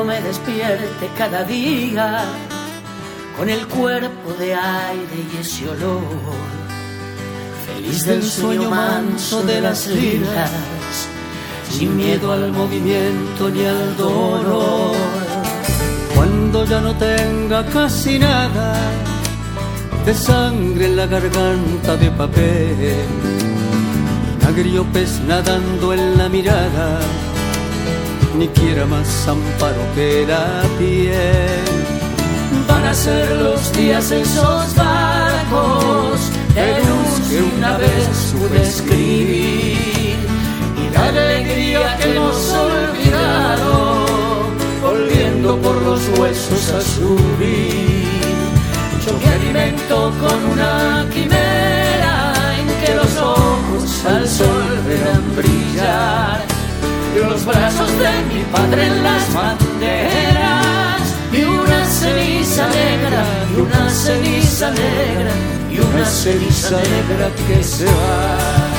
cuando me despierte cada día con el cuerpo de aire y ese olor, feliz del sueño manso de las lilas, sin miedo al movimiento ni al dolor. Cuando ya no tenga casi nada de sangre en la garganta de papel, agrio pez nadando en la mirada, ni quiera más amparo que la piel. Van a ser los días esos barcos de luz que una vez pude escribir y la alegría que hemos olvidado, volviendo por los huesos a subir. Yo me alimento con una quimera en que los ojos al sol verán brillar los brazos de mi padre en las banderas y una ceniza negra y una ceniza negra y una ceniza negra que se va.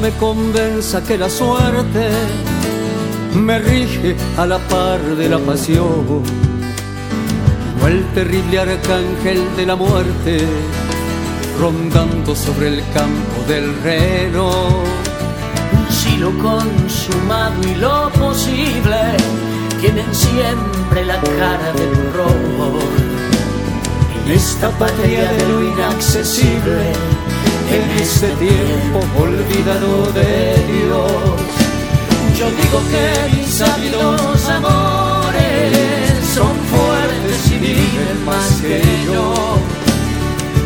Me convenza que la suerte me rige a la par de la pasión, o el terrible arcángel de la muerte rondando sobre el campo del reno. Si lo consumado y lo posible tienen siempre la cara del robo. En esta patria de lo inaccesible, en este tiempo olvidado de Dios, yo digo que mis sabidos amores son fuertes y viven más que yo.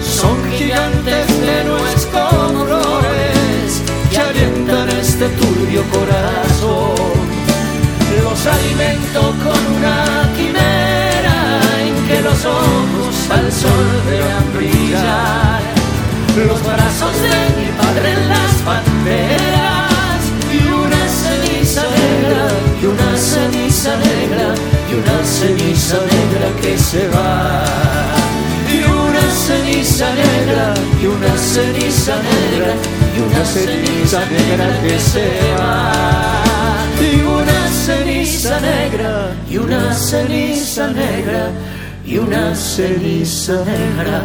Son gigantes de nuestros colores que alientan este turbio corazón. Los alimento con una quimera en que los ojos al sol vean brillar. Los brazos de mi padre en las banderas y una ceniza negra y una ceniza negra y una ceniza negra que se va. Y una ceniza negra y una ceniza negra y una ceniza negra que se va. Y una ceniza negra y una ceniza negra y una ceniza negra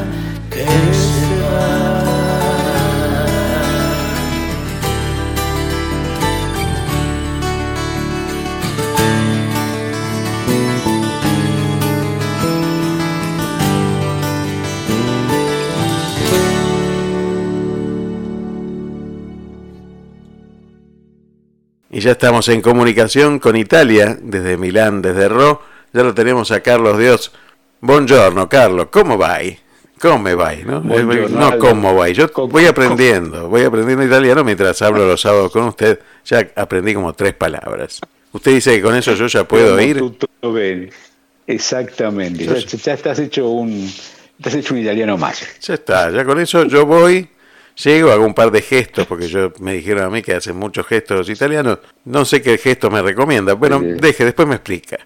Y ya estamos en comunicación con Italia, desde Milán, desde Ro. Ya lo tenemos a Carlos Dios. Buongiorno, Carlos. ¿Cómo va? ¿Cómo va? ¿no? no, ¿cómo va? Yo voy aprendiendo, voy aprendiendo italiano mientras hablo los sábados con usted. Ya aprendí como tres palabras. Usted dice que con eso yo ya puedo ir. Exactamente. Ya, ya, estás hecho un, estás hecho un italiano más. Ya está. Ya con eso yo voy Llego, hago un par de gestos, porque yo me dijeron a mí que hacen muchos gestos los italianos. No sé qué gesto me recomienda. Bueno, deje, después me explica.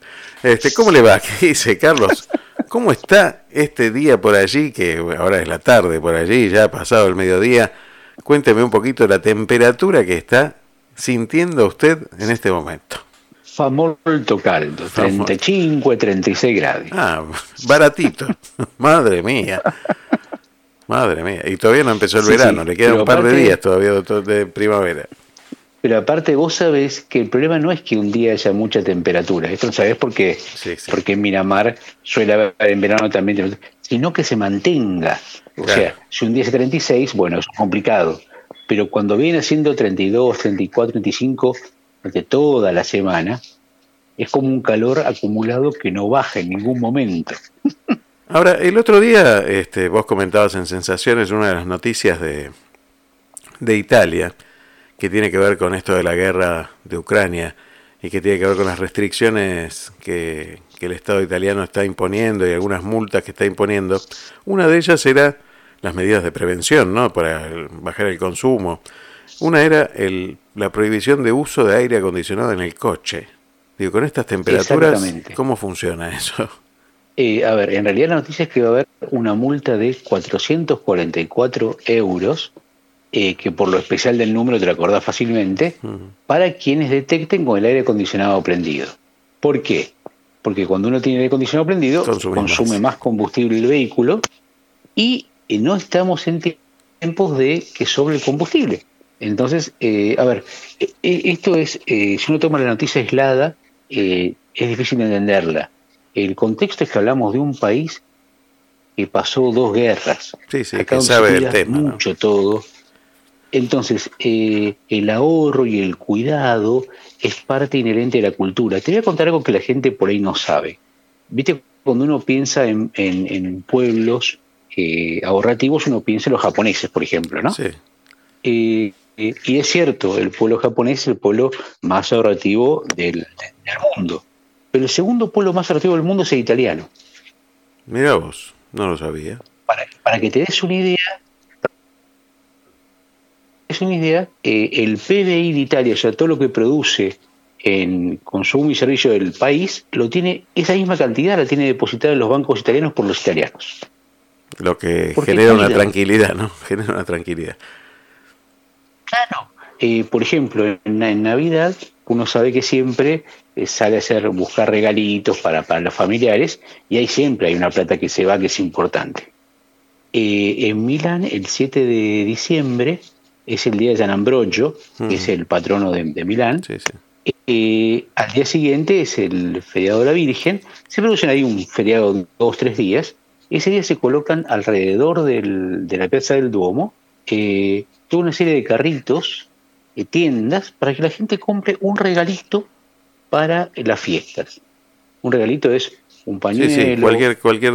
Este, ¿Cómo le va? ¿Qué dice Carlos? ¿Cómo está este día por allí? Que ahora es la tarde por allí, ya ha pasado el mediodía. Cuénteme un poquito la temperatura que está sintiendo usted en este momento. Fa molto caldo, 35, 36 grados. Ah, baratito. Madre mía. Madre mía, y todavía no empezó el verano, le quedan un par de días todavía de primavera. Pero aparte vos sabés que el problema no es que un día haya mucha temperatura, esto lo sabés porque, porque en Miramar suele haber en verano también, sino que se mantenga. O sea, si un día es 36, bueno, es complicado, pero cuando viene siendo 32, 34, 35, durante toda la semana, es como un calor acumulado que no baja en ningún momento. Ahora, el otro día este, vos comentabas en Sensaciones una de las noticias de, de Italia que tiene que ver con esto de la guerra de Ucrania y que tiene que ver con las restricciones que, que, el Estado italiano está imponiendo y algunas multas que está imponiendo. Una de ellas era las medidas de prevención, ¿no? Para bajar el consumo. Una era el, la prohibición de uso de aire acondicionado en el coche. Digo, con estas temperaturas, ¿cómo funciona eso? Eh, a ver, en realidad la noticia es que va a haber una multa de 444 euros, eh, que por lo especial del número te lo acordás fácilmente, para quienes detecten con el aire acondicionado prendido. ¿Por qué? Porque cuando uno tiene aire acondicionado prendido, consume, más. combustible el vehículo y eh, no estamos en tiempos de que sobre el combustible. Entonces, a ver, esto es, si uno toma la noticia aislada, es difícil entenderla el contexto es que hablamos de un país que pasó dos guerras. Sí, sí, que sabe el tema. Mucho todo. Entonces, eh, el ahorro y el cuidado es parte inherente de la cultura. Te voy a contar algo que la gente por ahí no sabe. Viste, cuando uno piensa en, pueblos eh, ahorrativos, uno piensa en los japoneses, por ejemplo, ¿no? Sí. Eh, y es cierto, el pueblo japonés es el pueblo más ahorrativo del mundo pero el segundo pueblo más atractivo del mundo es el italiano. Mira vos, no lo sabía. Para, que te des una idea, es una idea, eh, el PBI de Italia, o sea, todo lo que produce en consumo y servicio del país, lo tiene, esa misma cantidad la tiene depositada en los bancos italianos por los italianos. Lo que genera una tranquilidad, ¿no? Genera una tranquilidad. Claro. Eh, por ejemplo, en Navidad uno sabe que siempre eh, sale a hacer, buscar regalitos para, para los familiares y ahí siempre hay una plata que se va que es importante. Eh, en Milán, el 7 de diciembre, es el día de San Ambrogio, que es el patrono de, Milán. Eh, al día siguiente es el feriado de la Virgen. Se producen ahí un feriado de dos, tres días. Ese día se colocan alrededor del, de la Plaza del Duomo toda una serie de carritos tiendas para que la gente compre un regalito para las fiestas. Un regalito es un pañuelo, cualquier, cualquier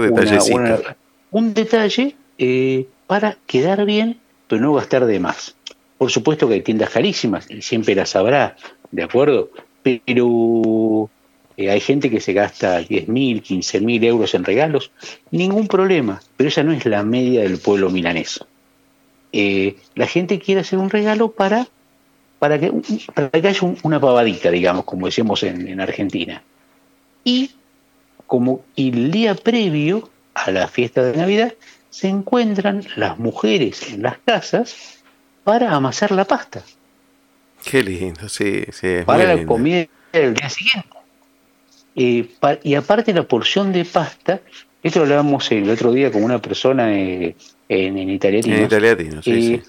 un detalle eh, para quedar bien, pero no gastar de más. Por supuesto que hay tiendas carísimas y siempre las habrá, ¿de acuerdo? Pero eh, hay gente que se gasta 10 mil, 15 mil euros en regalos, ningún problema, pero esa no es la media del pueblo milanés. Eh, la gente quiere hacer un regalo para para que, para que haya una pavadita, digamos, como decíamos en, Argentina. Y como el día previo a la fiesta de Navidad, se encuentran las mujeres en las casas para amasar la pasta. Qué lindo, sí, sí. para la comida del día siguiente. Eh, y aparte la porción de pasta, esto lo hablábamos el otro día con una persona eh, en, en italiano. En italiano, sí, sí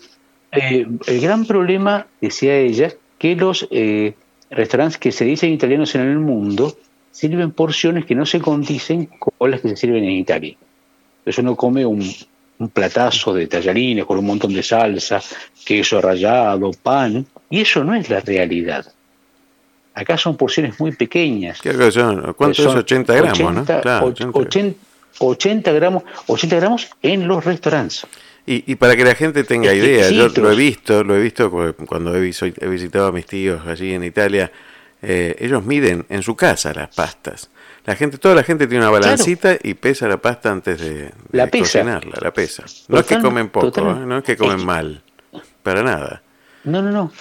eh, el gran problema, decía ella, que los eh, restaurantes que se dicen italianos en el mundo sirven porciones que no se condicen con las que se sirven en Italia. Entonces uno come un, platazo de tallarines con un montón de salsa, queso rallado, pan, y eso no es la realidad. Acá son porciones muy pequeñas. ¿Cuánto es 80 gramos? ¿no? 80 gramos, 80 gramos en los restaurantes. Y, para que la gente tenga idea, yo lo he visto, lo he visto cuando he, visitado a mis tíos allí en Italia, eh, ellos miden en su casa las pastas. La gente, toda la gente tiene una balancita y pesa la pasta antes de, cocinarla, la pesa. No es que comen poco, ¿eh? no es que comen mal, para nada. No, no, no.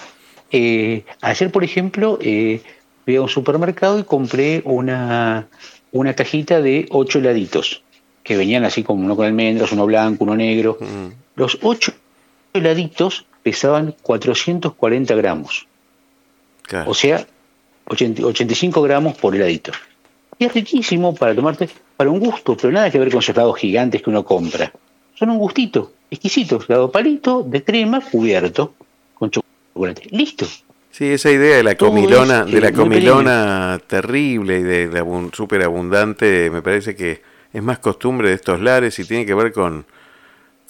Eh, ayer, por ejemplo, fui a un supermercado y compré una, una cajita de ocho heladitos que venían así como uno con almendras, uno blanco, uno negro. Mm. Los ocho heladitos pesaban 440 gramos. O sea, 85 gramos por heladito. Y es riquísimo para tomarte, para un gusto, pero nada que ver con esos helados gigantes que uno compra. Son un gustito, exquisito, helado palito, de crema, cubierto, con chocolate. Listo. Sí, esa idea de la comilona, de la comilona terrible y de la súper abundante, me parece que es más costumbre de estos lares y tiene que ver con,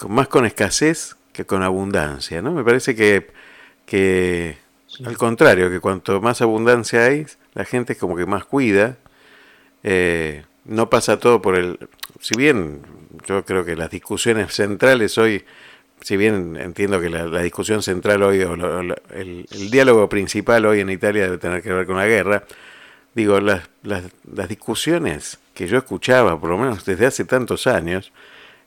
más con escasez que con abundancia, ¿no? Me parece que, que al contrario, que cuanto más abundancia hay, la gente es como que más cuida, eh, no pasa todo por el... Si bien yo creo que las discusiones centrales hoy, si bien entiendo que la, discusión central hoy, o el, el, diálogo principal hoy en Italia debe tener que ver con la guerra, digo, las, las, las discusiones que yo escuchaba, por lo menos desde hace tantos años,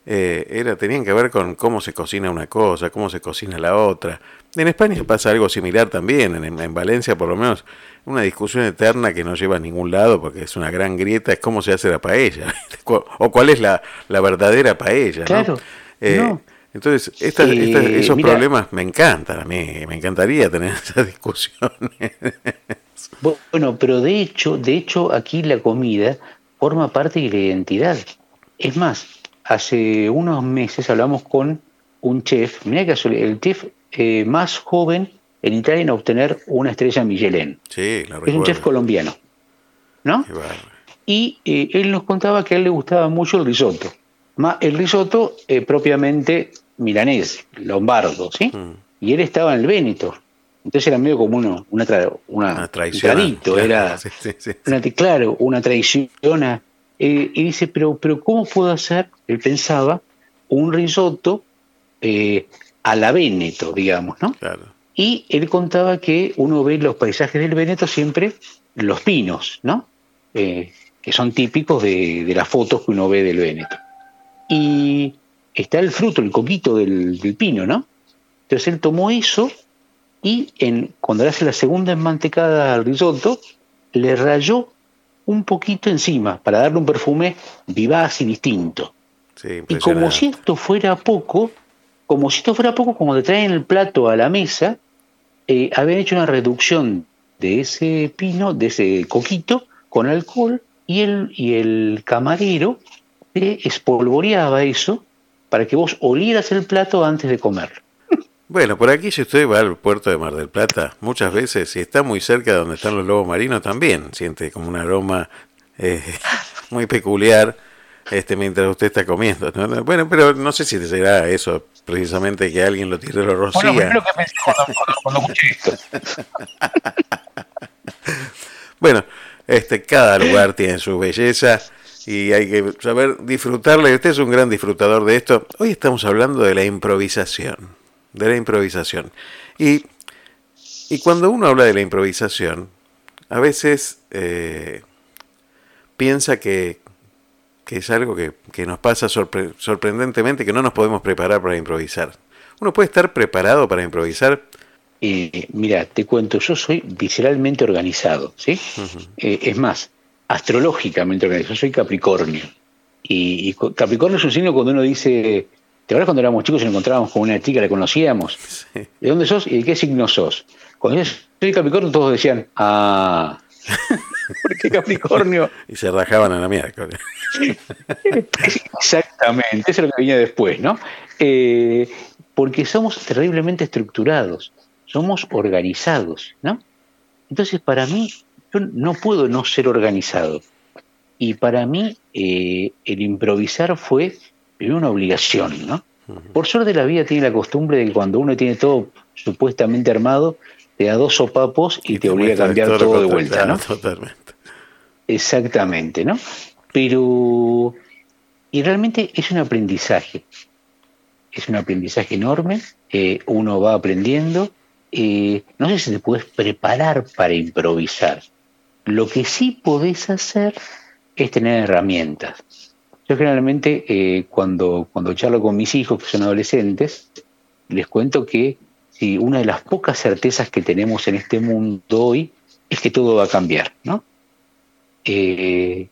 eh, era, tenían que ver con cómo se cocina una cosa, cómo se cocina la otra. En España pasa algo similar también, en, en, Valencia por lo menos, una discusión eterna que no lleva a ningún lado porque es una gran grieta, es cómo se hace la paella, o cuál es la, la verdadera paella. Claro. Eh, entonces, esos problemas me encantan a mí, me encantaría tener esas discusiones. Bueno, pero de hecho, de hecho aquí la comida forma parte de la identidad. Es más, hace unos meses hablamos con un chef, mira que el chef eh, más joven en Italia en obtener una estrella Michelin. Sí, Es un chef colombiano, ¿no? Y eh, él nos contaba que a él le gustaba mucho el risotto. El risotto eh, propiamente milanés, lombardo, ¿sí? Mm. Y él estaba en el Véneto. Entonces era medio como una, una, una, traición. era, claro, una traición. Eh, y dice, pero, pero ¿cómo puedo hacer? Él pensaba un risotto eh, a la Véneto, digamos, ¿no? Y él contaba que uno ve los paisajes del Véneto siempre los pinos, ¿no? Eh, que son típicos de, de, las fotos que uno ve del Véneto. Y está el fruto, el coquito del, del pino, ¿no? Entonces él tomó eso y en, cuando le hace la segunda enmantecada al risotto, le rayó un poquito encima para darle un perfume vivaz y distinto. y como si esto fuera poco, como si esto fuera poco, como te traen el plato a la mesa, eh, habían hecho una reducción de ese pino, de ese coquito, con alcohol, y el, y el camarero espolvoreaba eso para que vos olieras el plato antes de comerlo. Bueno, por aquí si usted va al puerto de Mar del Plata, muchas veces, si está muy cerca de donde están los lobos marinos, también siente como un aroma eh, muy peculiar este mientras usted está comiendo. Bueno, pero no sé si será eso precisamente que alguien lo tire lo rocía. Bueno, que pensé cuando, bueno, este, cada lugar tiene su belleza y hay que saber disfrutarla. Y usted es un gran disfrutador de esto. Hoy estamos hablando de la improvisación. De la improvisación. Y, y cuando uno habla de la improvisación, a veces eh, piensa que, que, es algo que, que nos pasa sorprendentemente, que no nos podemos preparar para improvisar. ¿Uno puede estar preparado para improvisar? Eh, mira, te cuento, yo soy visceralmente organizado, ¿sí? Eh, es más, astrológicamente organizado. Soy Capricornio. Y, Capricornio es un signo cuando uno dice, ¿te acuerdas cuando éramos chicos y nos encontrábamos con una chica, la conocíamos? ¿De dónde sos y de qué signo sos? Cuando soy Capricornio todos decían, ah, ¿por qué Capricornio? y se rajaban a la mierda. Exactamente, eso es lo que venía después, ¿no? Eh, porque somos terriblemente estructurados, somos organizados, ¿no? Entonces, para mí, yo no puedo no ser organizado. Y para mí eh, el improvisar fue una obligación, ¿no? Por suerte la vida tiene la costumbre de que cuando uno tiene todo supuestamente armado, te da dos sopapos y, te, obliga a cambiar todo, de vuelta, ¿no? Totalmente. Exactamente, ¿no? Pero, y realmente es un aprendizaje, es un aprendizaje enorme, eh, uno va aprendiendo, eh, no sé si te puedes preparar para improvisar, lo que sí podés hacer es tener herramientas. Yo generalmente eh, cuando, cuando charlo con mis hijos que son adolescentes, les cuento que si una de las pocas certezas que tenemos en este mundo hoy es que todo va a cambiar, ¿no? Eh,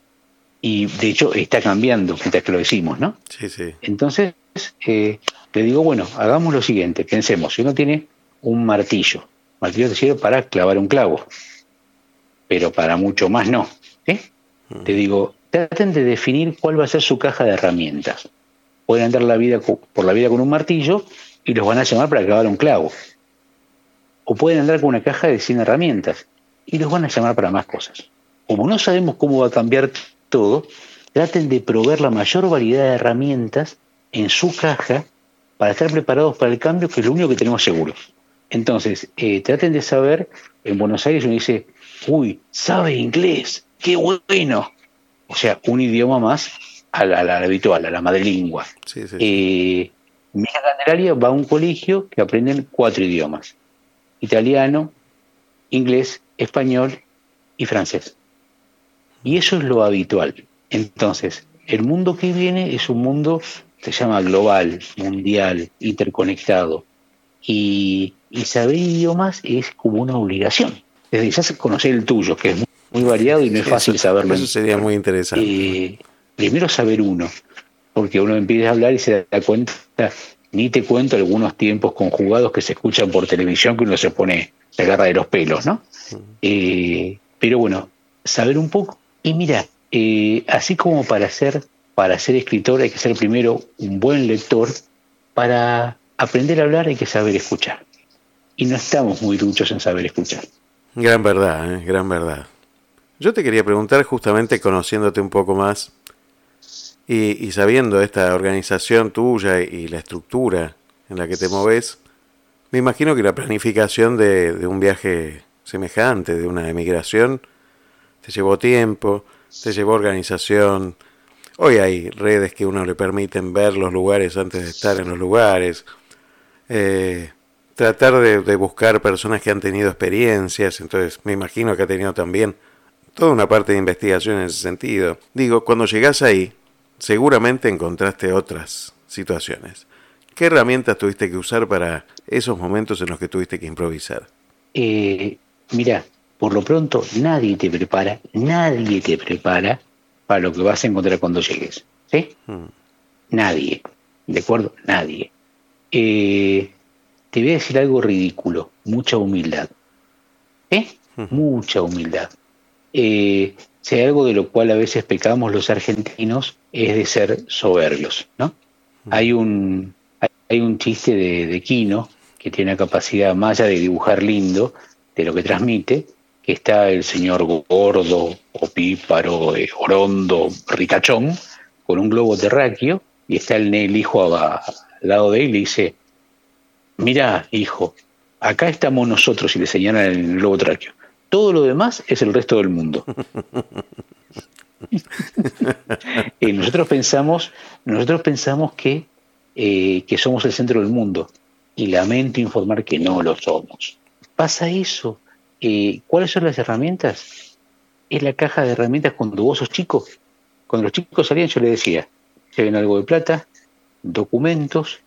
y de hecho está cambiando mientras que lo decimos, ¿no? Sí, sí. Entonces, eh, le digo, bueno, hagamos lo siguiente, pensemos, si uno tiene un martillo, martillo te sirve para clavar un clavo, pero para mucho más no. Mm. Te digo, traten de definir cuál va a ser su caja de herramientas. Pueden andar la vida, por la vida con un martillo y los van a llamar para clavar un clavo. O pueden andar con una caja de 100 herramientas y los van a llamar para más cosas. Como no sabemos cómo va a cambiar todo, traten de proveer la mayor variedad de herramientas en su caja para estar preparados para el cambio, que es lo único que tenemos seguro. Entonces, eh, traten de saber, en Buenos Aires uno dice, uy, sabe inglés, qué bueno. O sea, un idioma más a la, habitual, a la madrelingua. Sí, sí, eh, mi Candelaria va a un colegio que aprenden cuatro idiomas. Italiano, inglés, español y francés. Y eso es lo habitual. Entonces, el mundo que viene es un mundo se llama global, mundial, interconectado. Y, saber idiomas es como una obligación. Desde ya conocer el tuyo, que es muy, variado y no es fácil saberlo. Eso sería muy interesante. Eh, primero saber uno, porque uno empieza a hablar y se da cuenta, ni te cuento algunos tiempos conjugados que se escuchan por televisión que uno se pone, se agarra de los pelos, ¿no? Eh, pero bueno, saber un poco. Y mira, eh, así como para ser, para ser escritor hay que ser primero un buen lector, para aprender a hablar hay que saber escuchar. Y no estamos muy duchos en saber escuchar. Gran verdad, ¿eh? gran verdad. Yo te quería preguntar, justamente conociéndote un poco más y, sabiendo esta organización tuya y la estructura en la que te moves, me imagino que la planificación de, de un viaje semejante, de una emigración, te llevó tiempo, te llevó organización. Hoy hay redes que uno le permiten ver los lugares antes de estar en los lugares. Eh, tratar de, buscar personas que han tenido experiencias, entonces me imagino que ha tenido también toda una parte de investigación en ese sentido. Digo, cuando llegas ahí, seguramente encontraste otras situaciones. ¿Qué herramientas tuviste que usar para esos momentos en los que tuviste que improvisar? Eh, mira, por lo pronto nadie te prepara, nadie te prepara para lo que vas a encontrar cuando llegues. ¿Sí? Hmm. Nadie. ¿De acuerdo? Nadie. Eh, te voy a decir algo ridículo, mucha humildad. ¿Eh? Hmm. Mucha humildad. Eh, si hay algo de lo cual a veces pecamos los argentinos es de ser soberbios, ¿no? Hay un hay un chiste de, de Quino que tiene la capacidad más allá de dibujar lindo de lo que transmite, que está el señor gordo, opíparo, eh, orondo, ricachón, con un globo terráqueo, y está el, el hijo al lado de él y dice, mira, hijo, acá estamos nosotros y le señalan el globo terráqueo. Todo lo demás es el resto del mundo. y nosotros pensamos, nosotros pensamos que, eh, que somos el centro del mundo. Y lamento informar que no lo somos. Pasa eso eh, ¿Cuáles son las herramientas? Es la caja de herramientas cuando vos sos chico. Cuando los chicos salían yo les decía, ven algo de plata, documentos,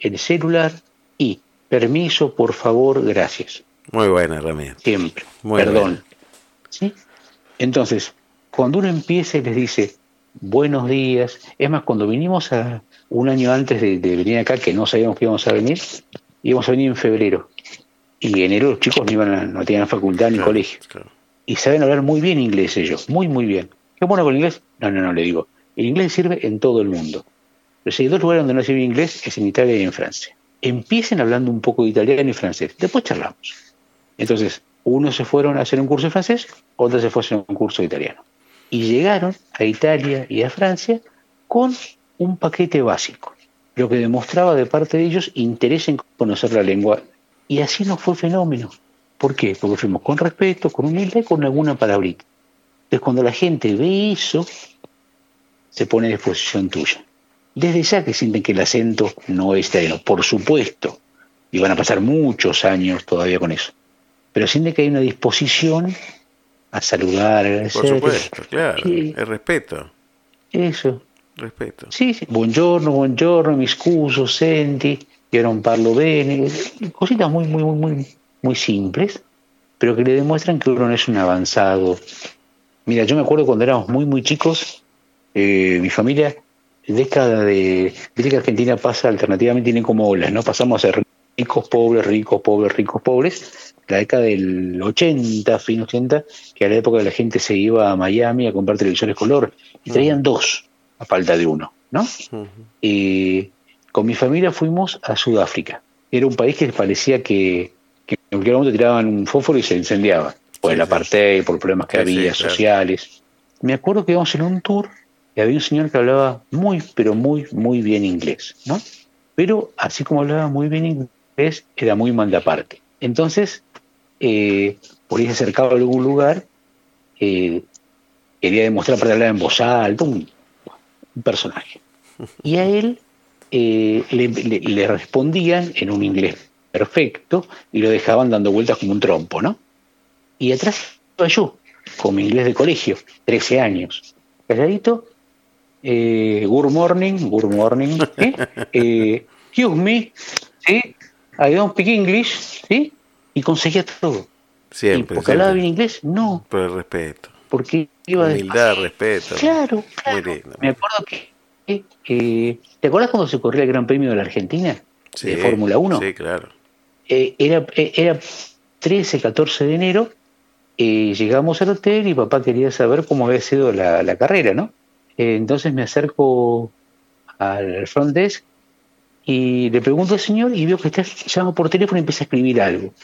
el celular y permiso, por favor, gracias. Muy buena herramienta. Siempre. Perdón. ¿Sí? Entonces, cuando uno empieza y les dice buenos días, es más, cuando vinimos a un año antes de, de venir acá, que no sabíamos que íbamos a venir, íbamos a venir en febrero y enero los chicos no, iban no tenían facultad ni colegio. Y saben hablar muy bien inglés ellos, muy, muy bien. ¿Qué bueno con el inglés? No, no, no, le digo. El inglés sirve en todo el mundo. Pero si hay dos lugares donde no sirve inglés es en Italia y en Francia. Empiecen hablando un poco de italiano y francés, después charlamos. Entonces, unos se fueron a hacer un curso de francés, otros se fueron a hacer un curso de italiano. Y llegaron a Italia y a Francia con un paquete básico, lo que demostraba de parte de ellos interés en conocer la lengua y así nos fue fenómeno. ¿Por qué? Porque fuimos con respeto, con humildad y con alguna palabrita. Entonces, cuando la gente ve eso, se pone a disposición tuya. Desde ya que sienten que el acento no es italiano, por supuesto, y van a pasar muchos años todavía con eso. Pero sienten que hay una disposición a saludar, a agradecer. Por supuesto, claro, el respeto. Eso. Respeto. Sí, sí. Buongiorno, buongiorno, mi scuso, senti un parlo bene, cositas muy, muy, muy, muy simples, pero que le demuestran que uno no es un avanzado. Mira, yo me acuerdo cuando éramos muy, muy chicos, eh, mi familia, década de, viste que Argentina pasa alternativamente, tiene como olas, ¿no? Pasamos a ser ricos, pobres, ricos, pobres, ricos, pobres, la década del 80, fin 80, que a la época la gente se iba a Miami a comprar televisores color y traían dos a falta de uno, ¿no? y con mi familia fuimos a Sudáfrica. Era un país que parecía que, en cualquier momento tiraban un fósforo y se incendiaba. Por el apartheid, por problemas que había, sociales. Me acuerdo que íbamos en un tour y había un señor que hablaba muy, pero muy, muy bien inglés, ¿no? Pero así como hablaba muy bien inglés, era muy mal de aparte. Entonces, eh, por ahí se acercaba a algún lugar, eh, quería demostrar para hablar en voz alta, un personaje. Y a él eh, le, respondían en un inglés perfecto y lo dejaban dando vueltas como un trompo, ¿no? Y atrás iba yo, con mi inglés de colegio, 13 años, calladito, good morning, good morning, excuse me, ¿sí? I don't speak English, ¿sí? Y conseguía todo. Siempre. ¿Y porque hablaba bien inglés? No. Por el respeto. Porque iba Humildad, respeto. Claro, claro. Me acuerdo que, eh, ¿Te acuerdas cuando se corría el Gran Premio de la Argentina? de Fórmula 1. Sí, claro. Eh, era, eh, era 13, 14 de enero, llegamos al hotel y papá quería saber cómo había sido la, carrera, ¿no? entonces me acerco al front desk y le pregunto al señor y veo que está llama por teléfono y empieza a escribir algo.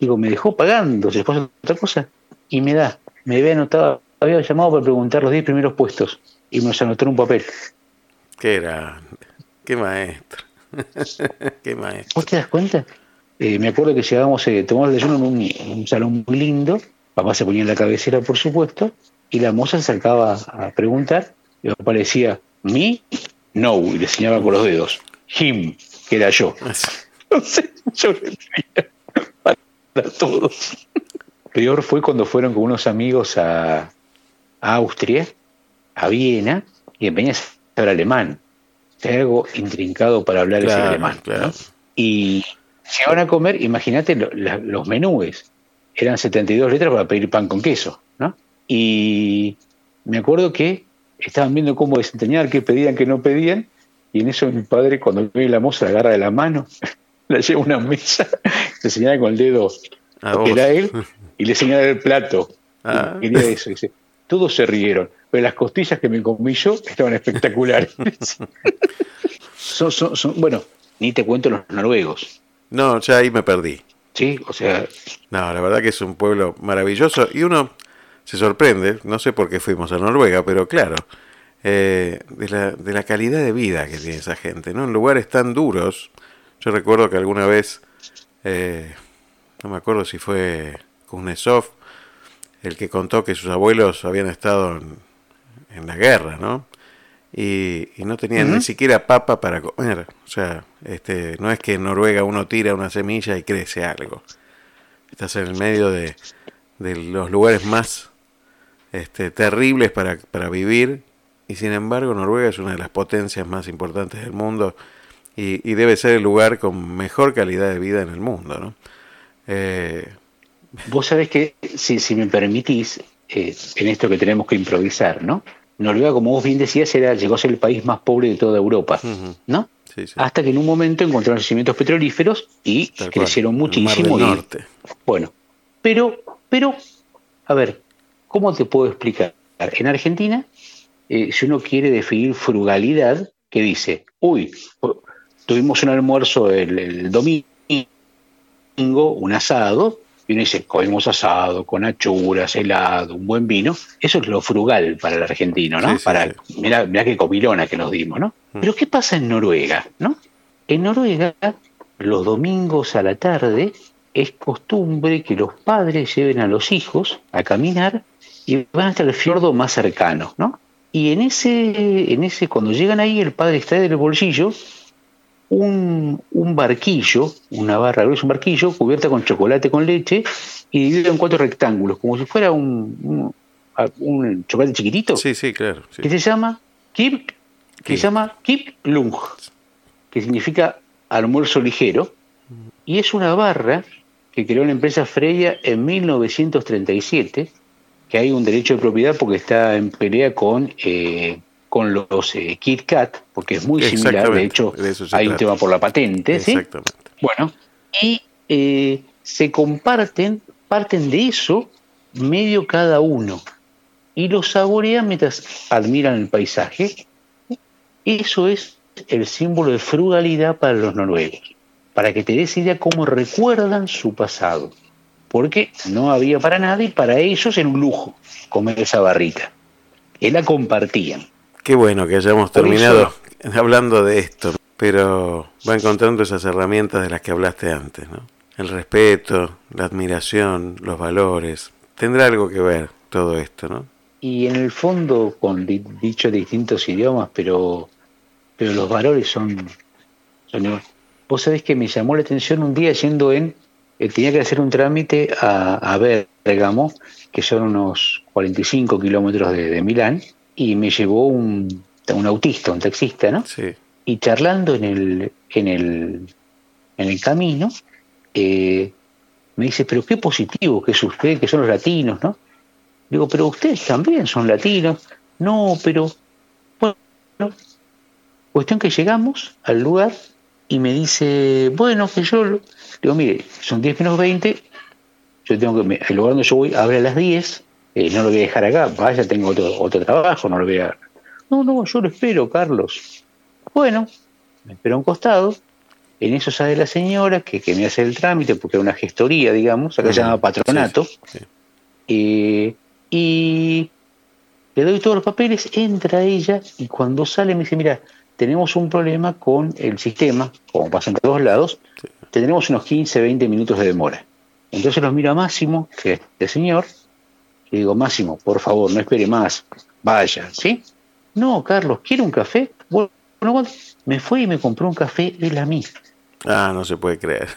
Digo, me dejó pagando, se fue otra cosa. Y me da, me había anotado, había llamado para preguntar los 10 primeros puestos y me anotó en un papel. Qué grande, qué maestro. qué maestro. ¿Vos te das cuenta? Eh, me acuerdo que llegábamos, eh, tomamos el desayuno en un, salón muy lindo, papá se ponía en la cabecera, por supuesto, y la moza se acercaba a preguntar, y aparecía, ¿me? No, y le enseñaba con los dedos, him, que era yo. Entonces yo le para todos. Peor fue cuando fueron con unos amigos a, Austria, a Viena, y empeñas a hablar alemán. algo intrincado para hablar ese alemán. Y si van a comer, imagínate los menúes. Eran 72 letras para pedir pan con queso, ¿no? Y me acuerdo que estaban viendo cómo desempeñar, qué pedían, qué no pedían, y en eso mi padre, cuando ve la moza, la agarra de la mano, la lleva a una mesa, le señala con el dedo que era él, y le señala el plato. Ah. Y eso, dice, todos se rieron, pero las costillas que me comí yo estaban espectaculares. son, son, bueno, ni te cuento los noruegos. No, ya ahí me perdí. Sí, o sea... No, la verdad que es un pueblo maravilloso y uno se sorprende, no sé por qué fuimos a Noruega, pero claro, eh, de, la, de la calidad de vida que tiene esa gente, ¿no? En lugares tan duros. Yo recuerdo que alguna vez, eh, no me acuerdo si fue Kuznetsov, el que contó que sus abuelos habían estado en, en la guerra, ¿no? y, no tenían ni siquiera papa para comer. O sea, este, no es que en Noruega uno tira una semilla y crece algo. Estás en el medio de, los lugares más este, terribles para, para, vivir y sin embargo Noruega es una de las potencias más importantes del mundo y, debe ser el lugar con mejor calidad de vida en el mundo. ¿no? Eh, Vos sabés que, si, si me permitís, eh, en esto que tenemos que improvisar, ¿no? Noruega, como vos bien decías, era, llegó a ser el país más pobre de toda Europa, ¿no? Hasta que en un momento encontraron yacimientos petrolíferos y crecieron muchísimo. bueno, pero, pero, a ver, ¿cómo te puedo explicar? En Argentina, eh, si uno quiere definir frugalidad, que dice, uy, tuvimos un almuerzo el domingo, un asado, y uno dice, comemos asado, con achuras, helado, un buen vino. Eso es lo frugal para el argentino, ¿no? para, Mira, mira qué comilona que nos dimos, ¿no? Mm. Pero ¿qué pasa en Noruega, no? En Noruega, los domingos a la tarde, es costumbre que los padres lleven a los hijos a caminar y van hasta el fiordo más cercano, ¿no? Y en ese, en ese, cuando llegan ahí, el padre extrae del bolsillo un, un barquillo, una barra gruesa, un barquillo cubierta con chocolate con leche y dividido en cuatro rectángulos, como si fuera un, un, chocolate chiquitito. Sí, sí, claro. Que se llama Kip, que se llama Kip Lung, que significa almuerzo ligero, y es una barra que creó la empresa Freya en 1937, que hay un derecho de propiedad porque está en pelea con eh, con los eh, Kit Kat, porque es muy similar, de hecho hay un tema por la patente, ¿sí? Bueno, y eh, se comparten, parten de eso medio cada uno, y lo saborean mientras admiran el paisaje. Eso es el símbolo de frugalidad para los noruegos, para que te des idea cómo recuerdan su pasado, porque no había para nada y para ellos era un lujo comer esa barrita. Y la compartían. Qué bueno que hayamos terminado hablando de esto, pero va encontrando esas herramientas de las que hablaste antes, ¿no? El respeto, la admiración, los valores. Tendrá algo que ver todo esto, ¿no? Y en el fondo, con dicho distintos idiomas, pero, pero los valores son, son... Vos sabés que me llamó la atención un día yendo en... Eh, tenía que hacer un trámite a, a Bergamo, que son unos 45 kilómetros de Milán, y me llevó un, un autista, un taxista, ¿no? Sí. Y charlando en el, en el, en el camino, eh, me dice, pero qué positivo que es usted, que son los latinos, ¿no? Digo, pero ustedes también son latinos. No, pero bueno, cuestión que llegamos al lugar y me dice, bueno, que yo, digo, mire, son 10 menos 20, yo tengo que, el lugar donde yo voy abre a las 10, eh, no lo voy a dejar acá, vaya, tengo otro, otro trabajo, no lo voy a... No, no, yo lo espero, Carlos. Bueno, me espero a un costado, en eso sale la señora que, me hace el trámite, porque es una gestoría, digamos, acá se llama patronato, eh, y le doy todos los papeles, entra ella y cuando sale me dice, mira, tenemos un problema con el sistema, como pasa en todos lados, tenemos unos 15, 20 minutos de demora. Entonces los miro a Máximo, que es este señor, y digo, Máximo, por favor, no espere más, vaya, ¿sí? No, Carlos, ¿quiere un café? Bueno, me fue y me compró un café él a mí. Ah, no se puede creer.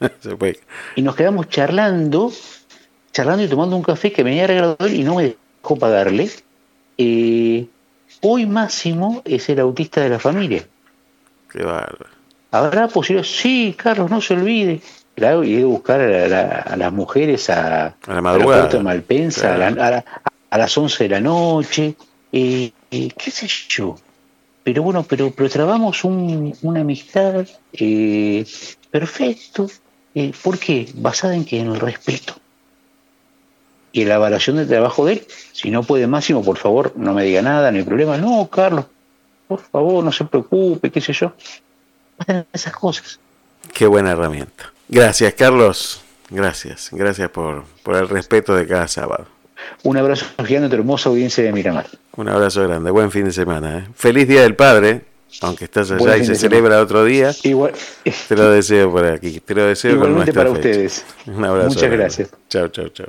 se puede. Y nos quedamos charlando, charlando y tomando un café que me había regalado él y no me dejó pagarle. Eh, hoy Máximo es el autista de la familia. Qué bárbaro. ¿Habrá posibilidad? Sí, Carlos, no se olvide. Y he de buscar a, las mujeres a, a la madrugada. A Malpensa, a, las 11 de la noche. Eh, ¿Qué sé yo? Pero bueno, pero, pero trabamos una amistad eh, perfecto. Eh, ¿Por qué? Basada en que en el respeto y en la evaluación del trabajo de él. Si no puede máximo, por favor, no me diga nada, no hay problema. No, Carlos, por favor, no se preocupe, qué sé yo. Esas cosas. Qué buena herramienta. Gracias, Carlos. Gracias. Gracias por, por el respeto de cada sábado. Un abrazo gigante a tu hermosa audiencia de Miramar. Un abrazo grande, buen fin de semana. ¿eh? Feliz Día del Padre, aunque estás allá y se celebra otro día. Igual. Te lo deseo por aquí, te lo deseo Igualmente para ustedes. Un abrazo. Muchas gracias. Chao, chao, chao.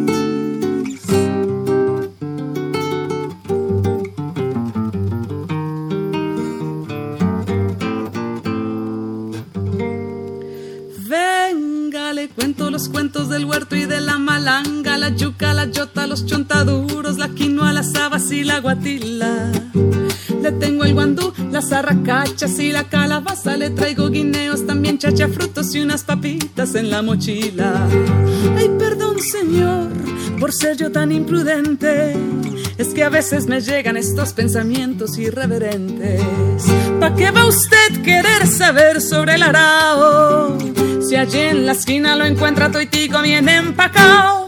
Y la guatila. Le tengo el guandú, las arracachas y la calabaza. Le traigo guineos, también chacha, frutos y unas papitas en la mochila. Ay, perdón, señor, por ser yo tan imprudente. Es que a veces me llegan estos pensamientos irreverentes. ¿Pa' qué va usted querer saber sobre el arao? Si allí en la esquina lo encuentra toitico bien empacado